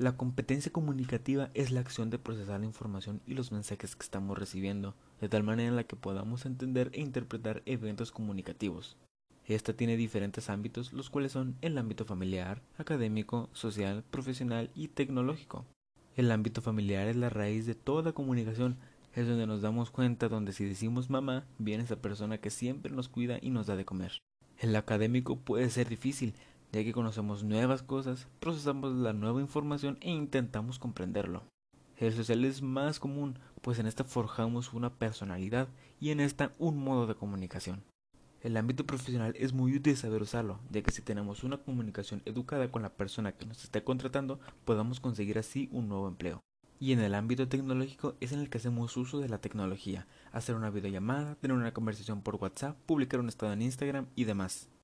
La competencia comunicativa es la acción de procesar la información y los mensajes que estamos recibiendo, de tal manera en la que podamos entender e interpretar eventos comunicativos. Esta tiene diferentes ámbitos, los cuales son el ámbito familiar, académico, social, profesional y tecnológico. El ámbito familiar es la raíz de toda comunicación, es donde nos damos cuenta donde si decimos mamá, viene esa persona que siempre nos cuida y nos da de comer. El académico puede ser difícil, ya que conocemos nuevas cosas, procesamos la nueva información e intentamos comprenderlo. El social es más común, pues en esta forjamos una personalidad y en esta un modo de comunicación. El ámbito profesional es muy útil saber usarlo, ya que si tenemos una comunicación educada con la persona que nos esté contratando, podamos conseguir así un nuevo empleo. Y en el ámbito tecnológico es en el que hacemos uso de la tecnología, hacer una videollamada, tener una conversación por WhatsApp, publicar un estado en Instagram y demás.